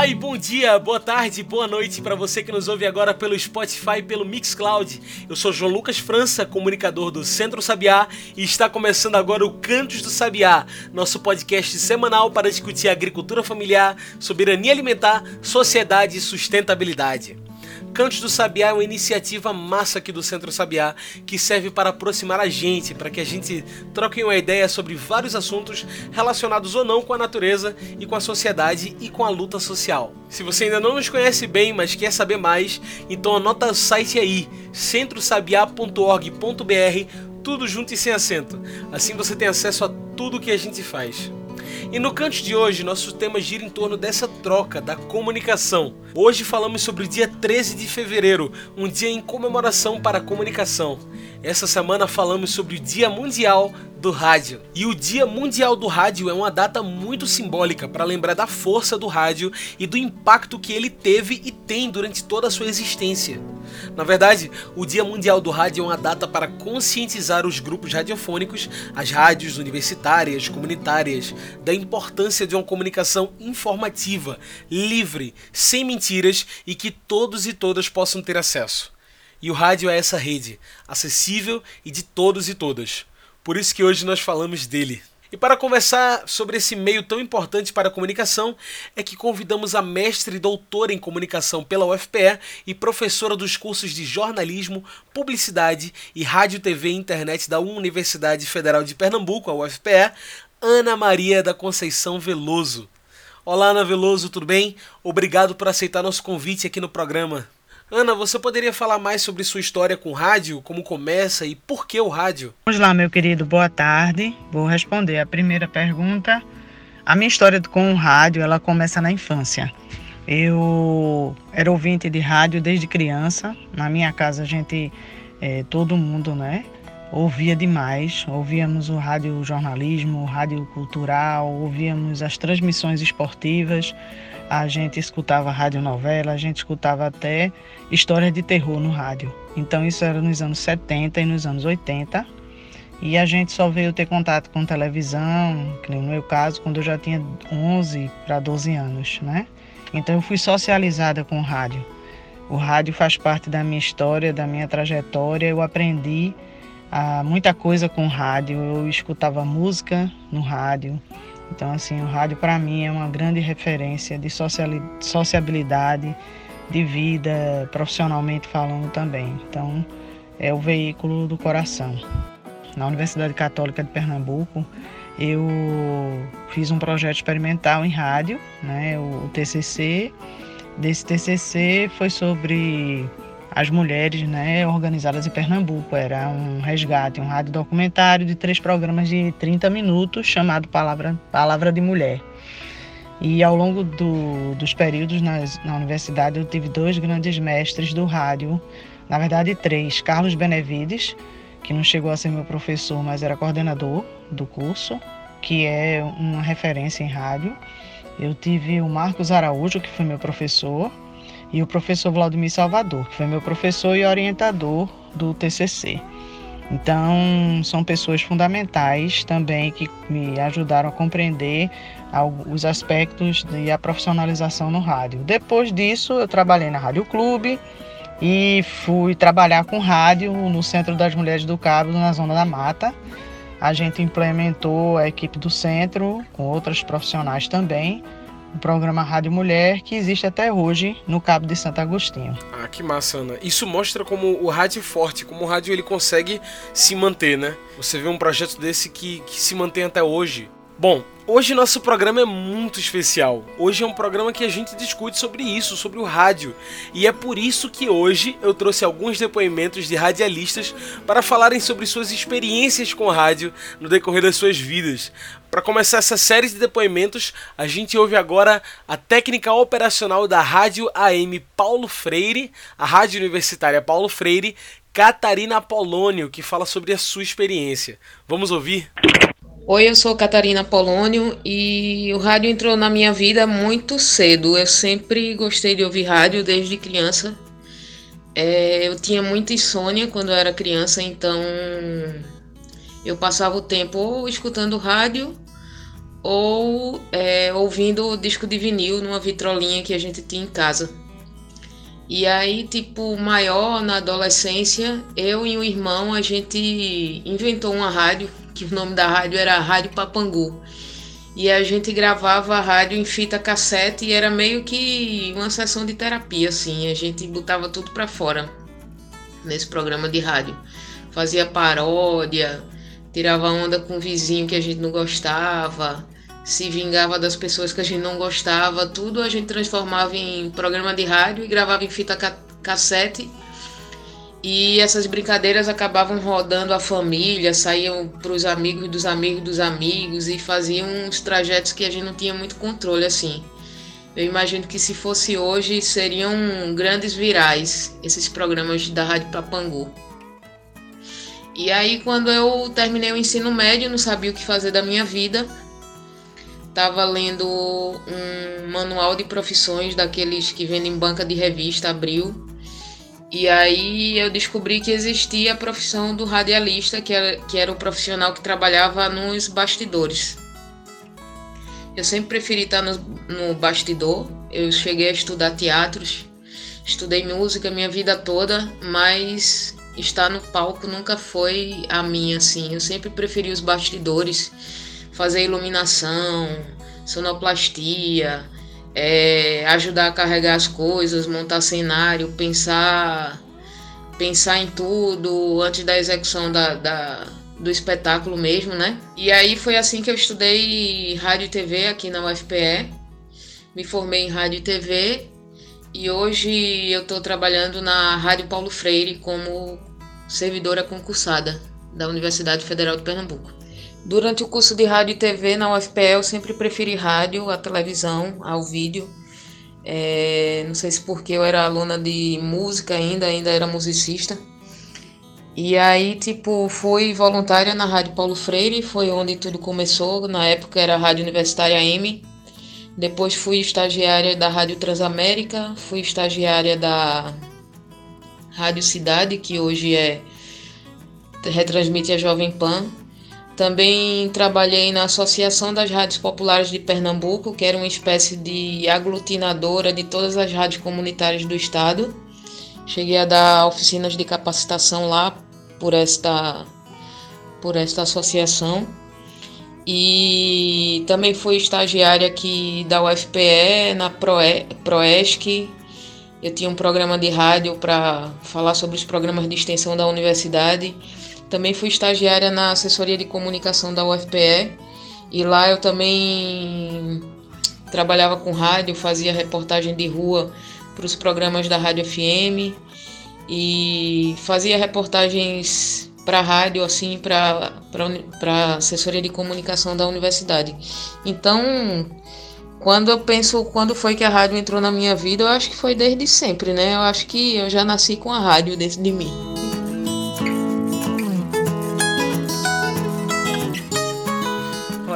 Olá e bom dia, boa tarde, boa noite para você que nos ouve agora pelo Spotify e pelo Mixcloud. Eu sou João Lucas França, comunicador do Centro Sabiá, e está começando agora o Cantos do Sabiá, nosso podcast semanal para discutir agricultura familiar, soberania alimentar, sociedade e sustentabilidade. Cantos do Sabiá é uma iniciativa massa aqui do Centro Sabiá que serve para aproximar a gente, para que a gente troque uma ideia sobre vários assuntos relacionados ou não com a natureza e com a sociedade e com a luta social. Se você ainda não nos conhece bem, mas quer saber mais, então anota o site aí, centrosabiá.org.br, tudo junto e sem acento. Assim você tem acesso a tudo que a gente faz. E no canto de hoje, nosso tema gira em torno dessa troca, da comunicação. Hoje falamos sobre o dia 13 de fevereiro, um dia em comemoração para a comunicação. Essa semana falamos sobre o Dia Mundial do Rádio. E o Dia Mundial do Rádio é uma data muito simbólica para lembrar da força do rádio e do impacto que ele teve e tem durante toda a sua existência. Na verdade, o Dia Mundial do Rádio é uma data para conscientizar os grupos radiofônicos, as rádios universitárias, comunitárias, da importância de uma comunicação informativa, livre, sem mentiras e que todos e todas possam ter acesso. E o rádio é essa rede, acessível e de todos e todas. Por isso que hoje nós falamos dele. E para conversar sobre esse meio tão importante para a comunicação, é que convidamos a mestre e doutora em comunicação pela UFPE e professora dos cursos de jornalismo, publicidade e rádio, TV e internet da Universidade Federal de Pernambuco, a UFPE, Ana Maria da Conceição Veloso. Olá, Ana Veloso, tudo bem? Obrigado por aceitar nosso convite aqui no programa. Ana, você poderia falar mais sobre sua história com rádio, como começa e por que o rádio? Vamos lá, meu querido, boa tarde. Vou responder a primeira pergunta. A minha história com o rádio, ela começa na infância. Eu era ouvinte de rádio desde criança. Na minha casa a gente, é, todo mundo, né, ouvia demais. Ouvíamos o rádio jornalismo, o rádio cultural, ouvíamos as transmissões esportivas a gente escutava rádio novela, a gente escutava até histórias de terror no rádio. Então isso era nos anos 70 e nos anos 80. E a gente só veio ter contato com televisão, que no meu caso, quando eu já tinha 11 para 12 anos, né? Então eu fui socializada com o rádio. O rádio faz parte da minha história, da minha trajetória. Eu aprendi ah, muita coisa com rádio. Eu escutava música no rádio, então, assim, o rádio para mim é uma grande referência de sociabilidade, de vida, profissionalmente falando também. Então, é o veículo do coração. Na Universidade Católica de Pernambuco, eu fiz um projeto experimental em rádio, né, o TCC. Desse TCC foi sobre as mulheres né, organizadas em Pernambuco. Era um resgate, um rádio documentário de três programas de 30 minutos chamado Palavra, Palavra de Mulher. E ao longo do, dos períodos na universidade eu tive dois grandes mestres do rádio, na verdade três. Carlos Benevides, que não chegou a ser meu professor, mas era coordenador do curso, que é uma referência em rádio. Eu tive o Marcos Araújo, que foi meu professor, e o professor Vladimir Salvador, que foi meu professor e orientador do TCC. Então, são pessoas fundamentais também que me ajudaram a compreender os aspectos e a profissionalização no rádio. Depois disso, eu trabalhei na Rádio Clube e fui trabalhar com rádio no Centro das Mulheres do Cabo, na Zona da Mata. A gente implementou a equipe do centro com outras profissionais também o programa Rádio Mulher, que existe até hoje no Cabo de Santo Agostinho. Ah, que massa, Ana. Isso mostra como o rádio é forte, como o rádio ele consegue se manter, né? Você vê um projeto desse que, que se mantém até hoje. Bom, hoje nosso programa é muito especial. Hoje é um programa que a gente discute sobre isso, sobre o rádio. E é por isso que hoje eu trouxe alguns depoimentos de radialistas para falarem sobre suas experiências com rádio no decorrer das suas vidas. Para começar essa série de depoimentos, a gente ouve agora a técnica operacional da Rádio AM Paulo Freire, a Rádio Universitária Paulo Freire, Catarina Apolônio, que fala sobre a sua experiência. Vamos ouvir? Oi, eu sou Catarina Polônio e o rádio entrou na minha vida muito cedo. Eu sempre gostei de ouvir rádio desde criança. É, eu tinha muita insônia quando eu era criança, então eu passava o tempo ou escutando rádio ou é, ouvindo o disco de vinil numa vitrolinha que a gente tinha em casa. E aí, tipo, maior na adolescência, eu e o irmão a gente inventou uma rádio que o nome da rádio era Rádio Papangu. E a gente gravava a rádio em fita cassete e era meio que uma sessão de terapia, assim. A gente botava tudo para fora nesse programa de rádio. Fazia paródia, tirava onda com o vizinho que a gente não gostava, se vingava das pessoas que a gente não gostava, tudo a gente transformava em programa de rádio e gravava em fita ca cassete e essas brincadeiras acabavam rodando a família, saíam para os amigos dos amigos dos amigos e faziam uns trajetos que a gente não tinha muito controle assim. Eu imagino que se fosse hoje seriam grandes virais esses programas da Rádio Papangu. E aí quando eu terminei o ensino médio, não sabia o que fazer da minha vida, estava lendo um manual de profissões daqueles que vendem banca de revista, Abril, e aí eu descobri que existia a profissão do radialista, que era, que era o profissional que trabalhava nos bastidores. Eu sempre preferi estar no, no bastidor. Eu cheguei a estudar teatros, estudei música minha vida toda, mas estar no palco nunca foi a minha, assim. Eu sempre preferi os bastidores, fazer iluminação, sonoplastia, é, ajudar a carregar as coisas, montar cenário, pensar pensar em tudo antes da execução da, da, do espetáculo mesmo, né? E aí foi assim que eu estudei rádio e TV aqui na UFPE, me formei em rádio e TV e hoje eu estou trabalhando na Rádio Paulo Freire como servidora concursada da Universidade Federal de Pernambuco. Durante o curso de rádio e TV na UFPE, eu sempre preferi rádio à televisão, ao vídeo. É, não sei se porque eu era aluna de música ainda, ainda era musicista. E aí, tipo, fui voluntária na Rádio Paulo Freire, foi onde tudo começou. Na época era a Rádio Universitária M. Depois fui estagiária da Rádio Transamérica, fui estagiária da Rádio Cidade, que hoje é retransmite a Jovem Pan. Também trabalhei na Associação das Rádios Populares de Pernambuco, que era uma espécie de aglutinadora de todas as rádios comunitárias do estado. Cheguei a dar oficinas de capacitação lá por esta, por esta associação. E também fui estagiária aqui da UFPE, na Proe, Proesc. Eu tinha um programa de rádio para falar sobre os programas de extensão da universidade. Também fui estagiária na assessoria de comunicação da UFPE e lá eu também trabalhava com rádio, fazia reportagem de rua para os programas da Rádio FM e fazia reportagens para rádio assim para para assessoria de comunicação da universidade. Então, quando eu penso quando foi que a rádio entrou na minha vida, eu acho que foi desde sempre, né? Eu acho que eu já nasci com a rádio dentro de mim.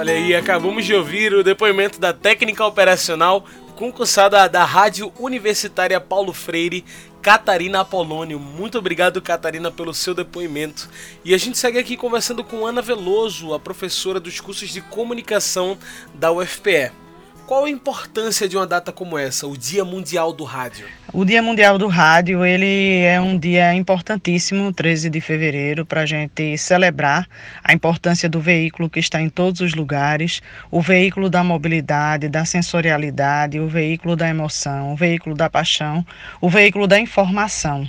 Olha aí, acabamos de ouvir o depoimento da técnica operacional concursada da Rádio Universitária Paulo Freire, Catarina Apolônio. Muito obrigado, Catarina, pelo seu depoimento. E a gente segue aqui conversando com Ana Veloso, a professora dos cursos de comunicação da UFPE. Qual a importância de uma data como essa, o Dia Mundial do Rádio? O Dia Mundial do Rádio ele é um dia importantíssimo, 13 de fevereiro, para a gente celebrar a importância do veículo que está em todos os lugares, o veículo da mobilidade, da sensorialidade, o veículo da emoção, o veículo da paixão, o veículo da informação.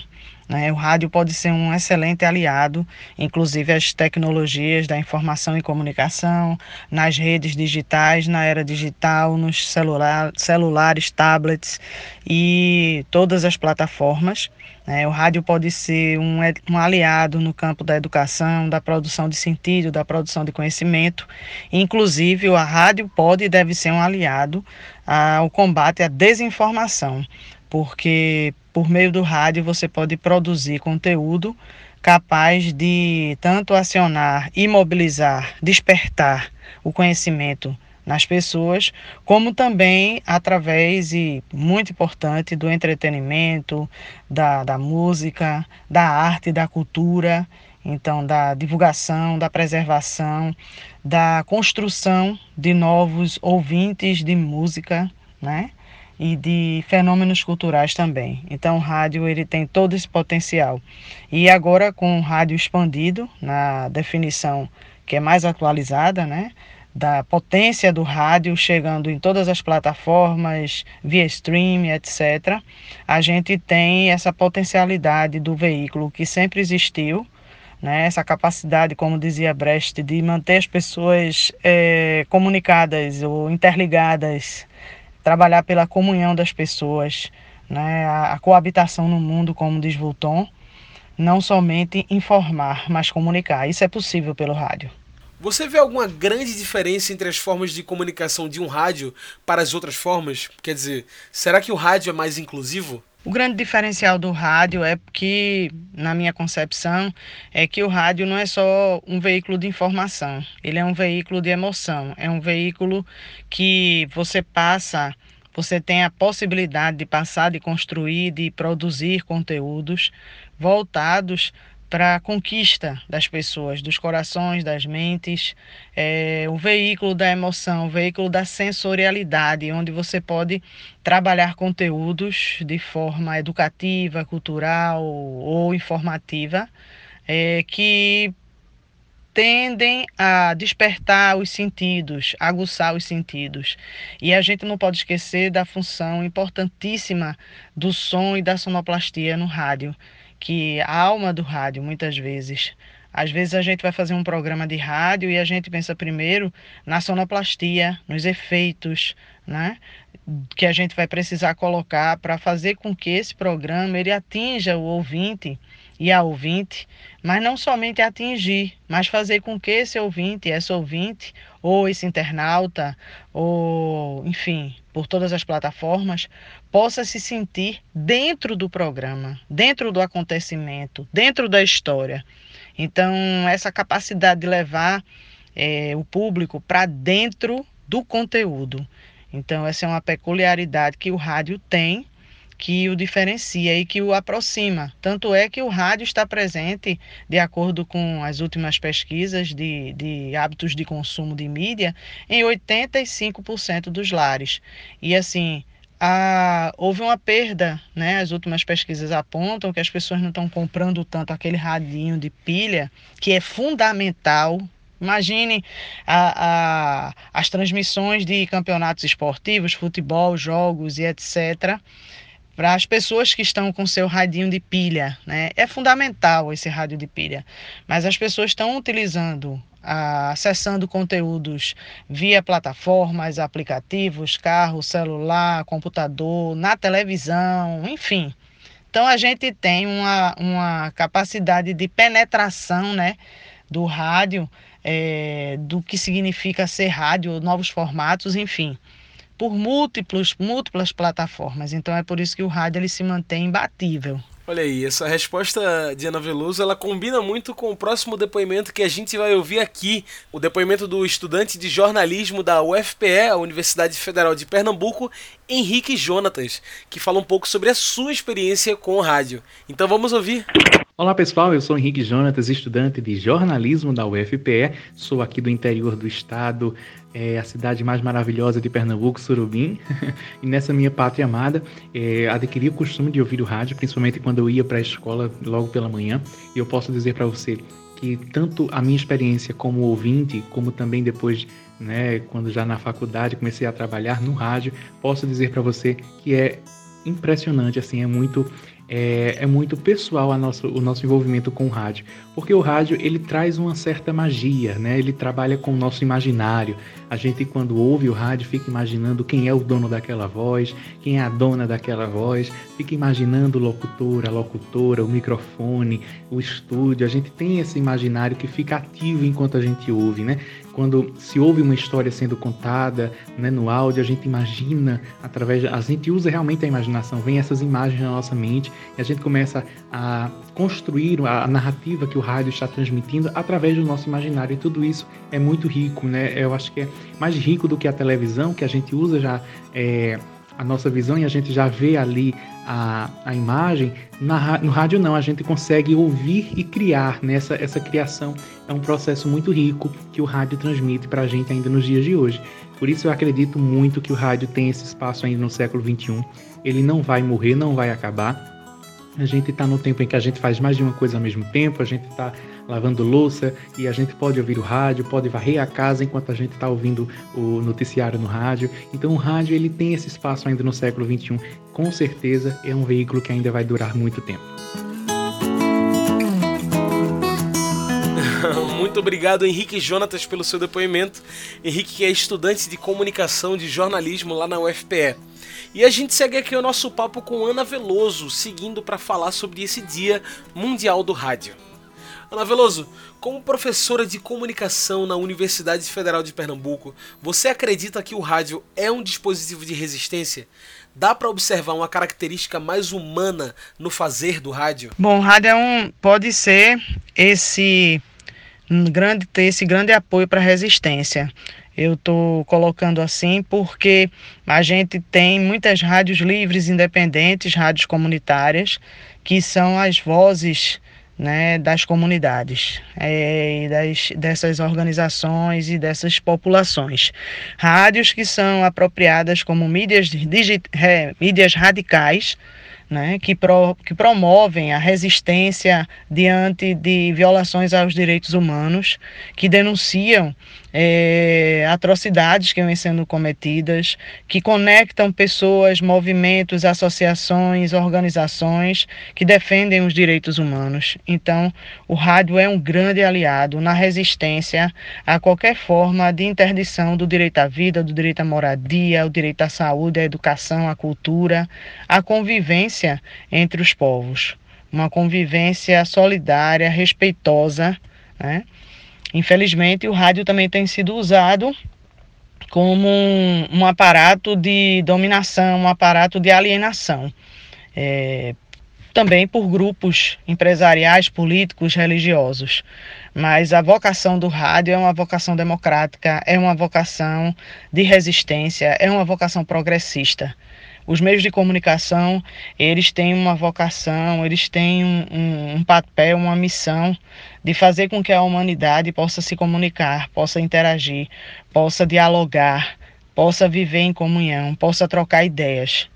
Né? O rádio pode ser um excelente aliado, inclusive as tecnologias da informação e comunicação, nas redes digitais, na era digital, nos celular, celulares, tablets e todas as plataformas. Né? O rádio pode ser um, um aliado no campo da educação, da produção de sentido, da produção de conhecimento. Inclusive, a rádio pode e deve ser um aliado ao combate à desinformação porque por meio do rádio você pode produzir conteúdo capaz de tanto acionar, imobilizar, despertar o conhecimento nas pessoas, como também através, e muito importante, do entretenimento, da, da música, da arte, da cultura, então da divulgação, da preservação, da construção de novos ouvintes de música, né? E de fenômenos culturais também. Então, o rádio ele tem todo esse potencial. E agora com o rádio expandido, na definição que é mais atualizada, né? da potência do rádio chegando em todas as plataformas, via stream, etc., a gente tem essa potencialidade do veículo que sempre existiu, né? essa capacidade, como dizia Brecht, de manter as pessoas é, comunicadas ou interligadas, trabalhar pela comunhão das pessoas, né? a, a coabitação no mundo, como diz Volton, não somente informar, mas comunicar. Isso é possível pelo rádio. Você vê alguma grande diferença entre as formas de comunicação de um rádio para as outras formas? Quer dizer, será que o rádio é mais inclusivo? O grande diferencial do rádio é que, na minha concepção, é que o rádio não é só um veículo de informação, ele é um veículo de emoção, é um veículo que você passa, você tem a possibilidade de passar, de construir, de produzir conteúdos voltados para a conquista das pessoas, dos corações, das mentes, é, o veículo da emoção, o veículo da sensorialidade, onde você pode trabalhar conteúdos de forma educativa, cultural ou informativa, é, que tendem a despertar os sentidos, aguçar os sentidos. E a gente não pode esquecer da função importantíssima do som e da sonoplastia no rádio que a alma do rádio, muitas vezes. Às vezes a gente vai fazer um programa de rádio e a gente pensa primeiro na sonoplastia, nos efeitos, né? Que a gente vai precisar colocar para fazer com que esse programa ele atinja o ouvinte e a ouvinte, mas não somente atingir, mas fazer com que esse ouvinte, essa ouvinte, ou esse internauta, ou enfim, por todas as plataformas, possa se sentir dentro do programa, dentro do acontecimento, dentro da história. Então, essa capacidade de levar é, o público para dentro do conteúdo. Então, essa é uma peculiaridade que o rádio tem que o diferencia e que o aproxima. Tanto é que o rádio está presente, de acordo com as últimas pesquisas de, de hábitos de consumo de mídia, em 85% dos lares. E assim, a, houve uma perda, né? As últimas pesquisas apontam que as pessoas não estão comprando tanto aquele radinho de pilha, que é fundamental Imagine a, a, as transmissões de campeonatos esportivos, futebol, jogos e etc para as pessoas que estão com seu radinho de pilha, né? É fundamental esse rádio de pilha, mas as pessoas estão utilizando, acessando conteúdos via plataformas, aplicativos, carro, celular, computador, na televisão, enfim. Então a gente tem uma, uma capacidade de penetração, né, do rádio, é, do que significa ser rádio, novos formatos, enfim por múltiplos, múltiplas plataformas. Então é por isso que o rádio ele se mantém imbatível. Olha aí, essa resposta de Ana Veloso, ela combina muito com o próximo depoimento que a gente vai ouvir aqui, o depoimento do estudante de jornalismo da UFPE, a Universidade Federal de Pernambuco, Henrique Jonatas, que fala um pouco sobre a sua experiência com o rádio. Então vamos ouvir. Olá pessoal, eu sou Henrique Jonatas, estudante de jornalismo da UFPE, sou aqui do interior do estado, é a cidade mais maravilhosa de Pernambuco, Surubim, e nessa minha pátria amada, é, adquiri o costume de ouvir o rádio, principalmente quando eu ia para a escola logo pela manhã, e eu posso dizer para você que tanto a minha experiência como ouvinte, como também depois, né, quando já na faculdade comecei a trabalhar no rádio, posso dizer para você que é impressionante, assim, é muito é, é muito pessoal a nosso, o nosso envolvimento com o rádio, porque o rádio ele traz uma certa magia, né? Ele trabalha com o nosso imaginário. A gente quando ouve o rádio fica imaginando quem é o dono daquela voz, quem é a dona daquela voz, fica imaginando o locutor, a locutora, o microfone, o estúdio. A gente tem esse imaginário que fica ativo enquanto a gente ouve, né? Quando se ouve uma história sendo contada né, no áudio, a gente imagina através, a gente usa realmente a imaginação, vem essas imagens na nossa mente e a gente começa a construir a narrativa que o rádio está transmitindo através do nosso imaginário e tudo isso é muito rico, né? Eu acho que é mais rico do que a televisão que a gente usa já é, a nossa visão e a gente já vê ali a, a imagem, na, no rádio não, a gente consegue ouvir e criar. Nessa né? essa criação é um processo muito rico que o rádio transmite para a gente ainda nos dias de hoje. Por isso eu acredito muito que o rádio tem esse espaço ainda no século XXI. Ele não vai morrer, não vai acabar. A gente está no tempo em que a gente faz mais de uma coisa ao mesmo tempo, a gente está lavando louça e a gente pode ouvir o rádio, pode varrer a casa enquanto a gente está ouvindo o noticiário no rádio. Então o rádio ele tem esse espaço ainda no século XXI. Com certeza é um veículo que ainda vai durar muito tempo. Muito obrigado, Henrique Jonatas, pelo seu depoimento. Henrique, que é estudante de comunicação de jornalismo lá na UFPE. E a gente segue aqui o nosso papo com Ana Veloso, seguindo para falar sobre esse Dia Mundial do Rádio. Ana Veloso, como professora de comunicação na Universidade Federal de Pernambuco, você acredita que o rádio é um dispositivo de resistência? Dá para observar uma característica mais humana no fazer do rádio? Bom, o rádio é um, pode ser esse um grande ter esse grande apoio para a resistência. Eu estou colocando assim porque a gente tem muitas rádios livres, independentes, rádios comunitárias, que são as vozes né, das comunidades é, e das, dessas organizações e dessas populações. Rádios que são apropriadas como mídias, é, mídias radicais, né, que, pro, que promovem a resistência diante de violações aos direitos humanos, que denunciam é, atrocidades que vêm sendo cometidas, que conectam pessoas, movimentos, associações, organizações que defendem os direitos humanos. Então, o rádio é um grande aliado na resistência a qualquer forma de interdição do direito à vida, do direito à moradia, o direito à saúde, à educação, à cultura, à convivência entre os povos. Uma convivência solidária, respeitosa, né? Infelizmente, o rádio também tem sido usado como um, um aparato de dominação, um aparato de alienação. É, também por grupos empresariais, políticos, religiosos. Mas a vocação do rádio é uma vocação democrática, é uma vocação de resistência, é uma vocação progressista. Os meios de comunicação, eles têm uma vocação, eles têm um, um, um papel, uma missão de fazer com que a humanidade possa se comunicar, possa interagir, possa dialogar, possa viver em comunhão, possa trocar ideias.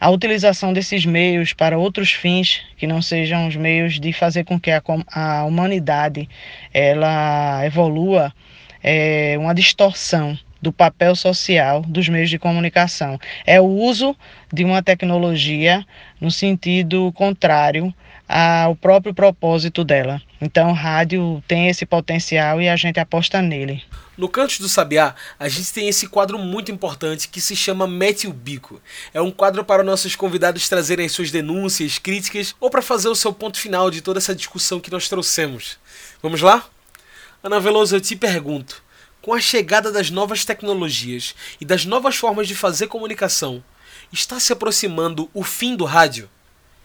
A utilização desses meios para outros fins que não sejam os meios de fazer com que a, a humanidade ela evolua é uma distorção do papel social dos meios de comunicação. É o uso de uma tecnologia no sentido contrário ao próprio propósito dela. Então, o rádio tem esse potencial e a gente aposta nele. No Canto do Sabiá, a gente tem esse quadro muito importante que se chama Mete o Bico. É um quadro para nossos convidados trazerem as suas denúncias, críticas ou para fazer o seu ponto final de toda essa discussão que nós trouxemos. Vamos lá? Ana Veloso, eu te pergunto: com a chegada das novas tecnologias e das novas formas de fazer comunicação, está se aproximando o fim do rádio?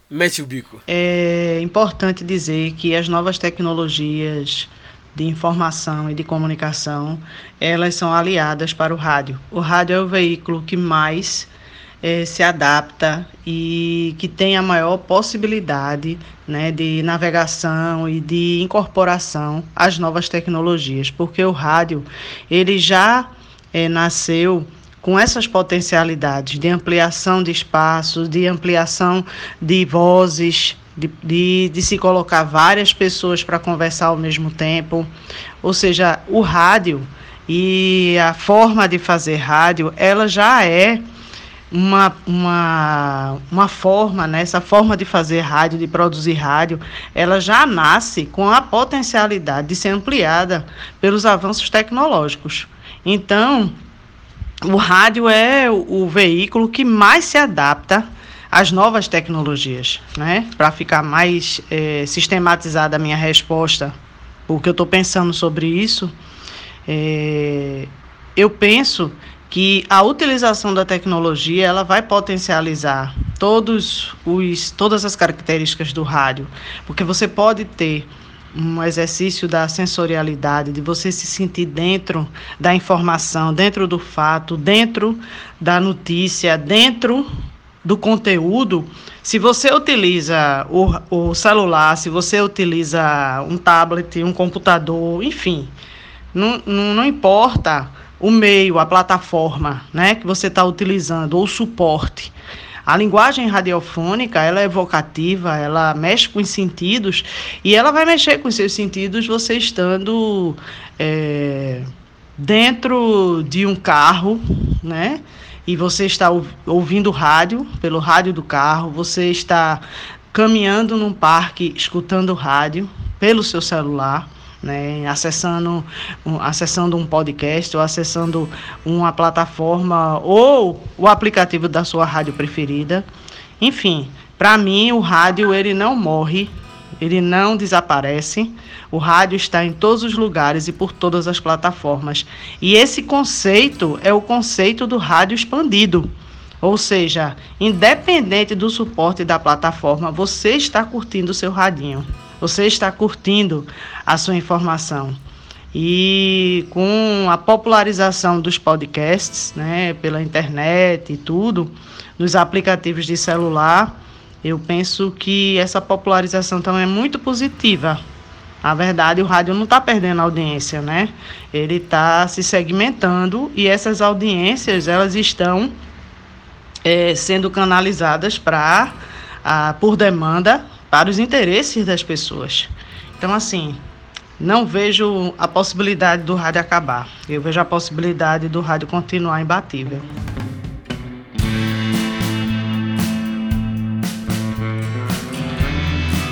Mete o bico. É importante dizer que as novas tecnologias de informação e de comunicação, elas são aliadas para o rádio. O rádio é o veículo que mais é, se adapta e que tem a maior possibilidade né, de navegação e de incorporação às novas tecnologias, porque o rádio ele já é, nasceu com essas potencialidades de ampliação de espaços, de ampliação de vozes, de, de, de se colocar várias pessoas para conversar ao mesmo tempo. Ou seja, o rádio e a forma de fazer rádio, ela já é uma, uma, uma forma, né, essa forma de fazer rádio, de produzir rádio, ela já nasce com a potencialidade de ser ampliada pelos avanços tecnológicos. Então, o rádio é o, o veículo que mais se adapta às novas tecnologias, né? Para ficar mais é, sistematizada a minha resposta, o que eu estou pensando sobre isso, É, eu penso que a utilização da tecnologia ela vai potencializar todos os, todas as características do rádio, porque você pode ter um exercício da sensorialidade, de você se sentir dentro da informação, dentro do fato, dentro da notícia, dentro do conteúdo. Se você utiliza o, o celular, se você utiliza um tablet, um computador, enfim, não, não, não importa o meio, a plataforma né, que você está utilizando, ou o suporte. A linguagem radiofônica, ela é evocativa, ela mexe com os sentidos e ela vai mexer com os seus sentidos você estando é, dentro de um carro, né? E você está ouvindo rádio pelo rádio do carro, você está caminhando num parque escutando rádio pelo seu celular né, acessando, um, acessando um podcast ou acessando uma plataforma ou o aplicativo da sua rádio preferida. Enfim, para mim o rádio ele não morre, ele não desaparece. O rádio está em todos os lugares e por todas as plataformas. E esse conceito é o conceito do rádio expandido. Ou seja, independente do suporte da plataforma, você está curtindo o seu radinho. Você está curtindo a sua informação. E com a popularização dos podcasts, né, pela internet e tudo, nos aplicativos de celular, eu penso que essa popularização também é muito positiva. Na verdade, o rádio não está perdendo audiência, né? Ele está se segmentando e essas audiências elas estão é, sendo canalizadas para por demanda para os interesses das pessoas. Então, assim, não vejo a possibilidade do rádio acabar. Eu vejo a possibilidade do rádio continuar imbatível.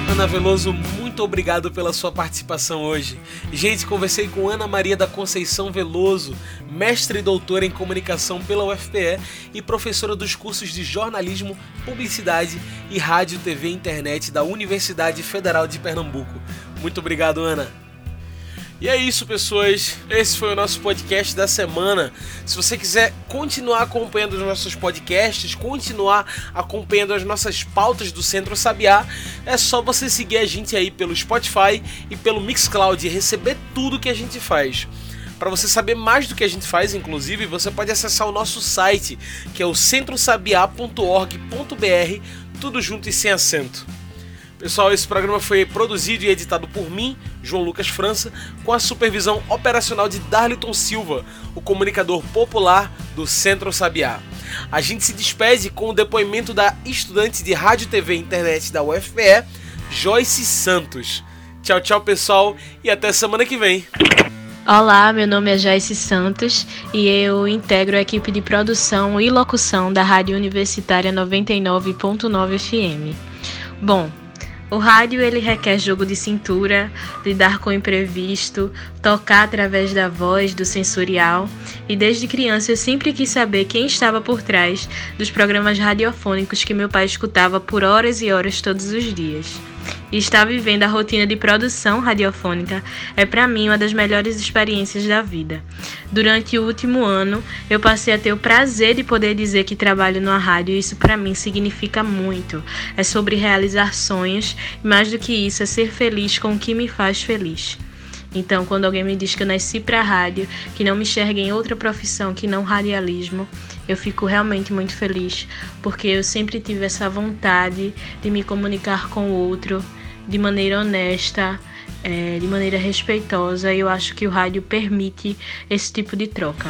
Ana Veloso, muito obrigado pela sua participação hoje. Gente, conversei com Ana Maria da Conceição Veloso, mestre e doutora em comunicação pela UFPE e professora dos cursos de jornalismo, publicidade e rádio, TV e internet da Universidade Federal de Pernambuco. Muito obrigado, Ana. E é isso, pessoas. Esse foi o nosso podcast da semana. Se você quiser continuar acompanhando os nossos podcasts, continuar acompanhando as nossas pautas do Centro Sabiá, é só você seguir a gente aí pelo Spotify e pelo Mixcloud e receber tudo que a gente faz. Para você saber mais do que a gente faz, inclusive, você pode acessar o nosso site, que é o centrosabiá.org.br, tudo junto e sem acento. Pessoal, esse programa foi produzido e editado por mim, João Lucas França, com a supervisão operacional de Darliton Silva, o comunicador popular do Centro Sabiá. A gente se despede com o depoimento da estudante de rádio, TV e internet da UFPE, Joyce Santos. Tchau, tchau, pessoal, e até semana que vem. Olá, meu nome é Joyce Santos e eu integro a equipe de produção e locução da Rádio Universitária 99.9 FM. Bom, o rádio ele requer jogo de cintura, lidar com o imprevisto, tocar através da voz, do sensorial, e desde criança eu sempre quis saber quem estava por trás dos programas radiofônicos que meu pai escutava por horas e horas todos os dias e estar vivendo a rotina de produção radiofônica é para mim uma das melhores experiências da vida. Durante o último ano, eu passei a ter o prazer de poder dizer que trabalho numa rádio e isso para mim significa muito. É sobre realizar sonhos e mais do que isso é ser feliz com o que me faz feliz. Então, quando alguém me diz que eu nasci para rádio, que não me enxerga em outra profissão que não radialismo, eu fico realmente muito feliz, porque eu sempre tive essa vontade de me comunicar com o outro de maneira honesta, é, de maneira respeitosa, e eu acho que o rádio permite esse tipo de troca.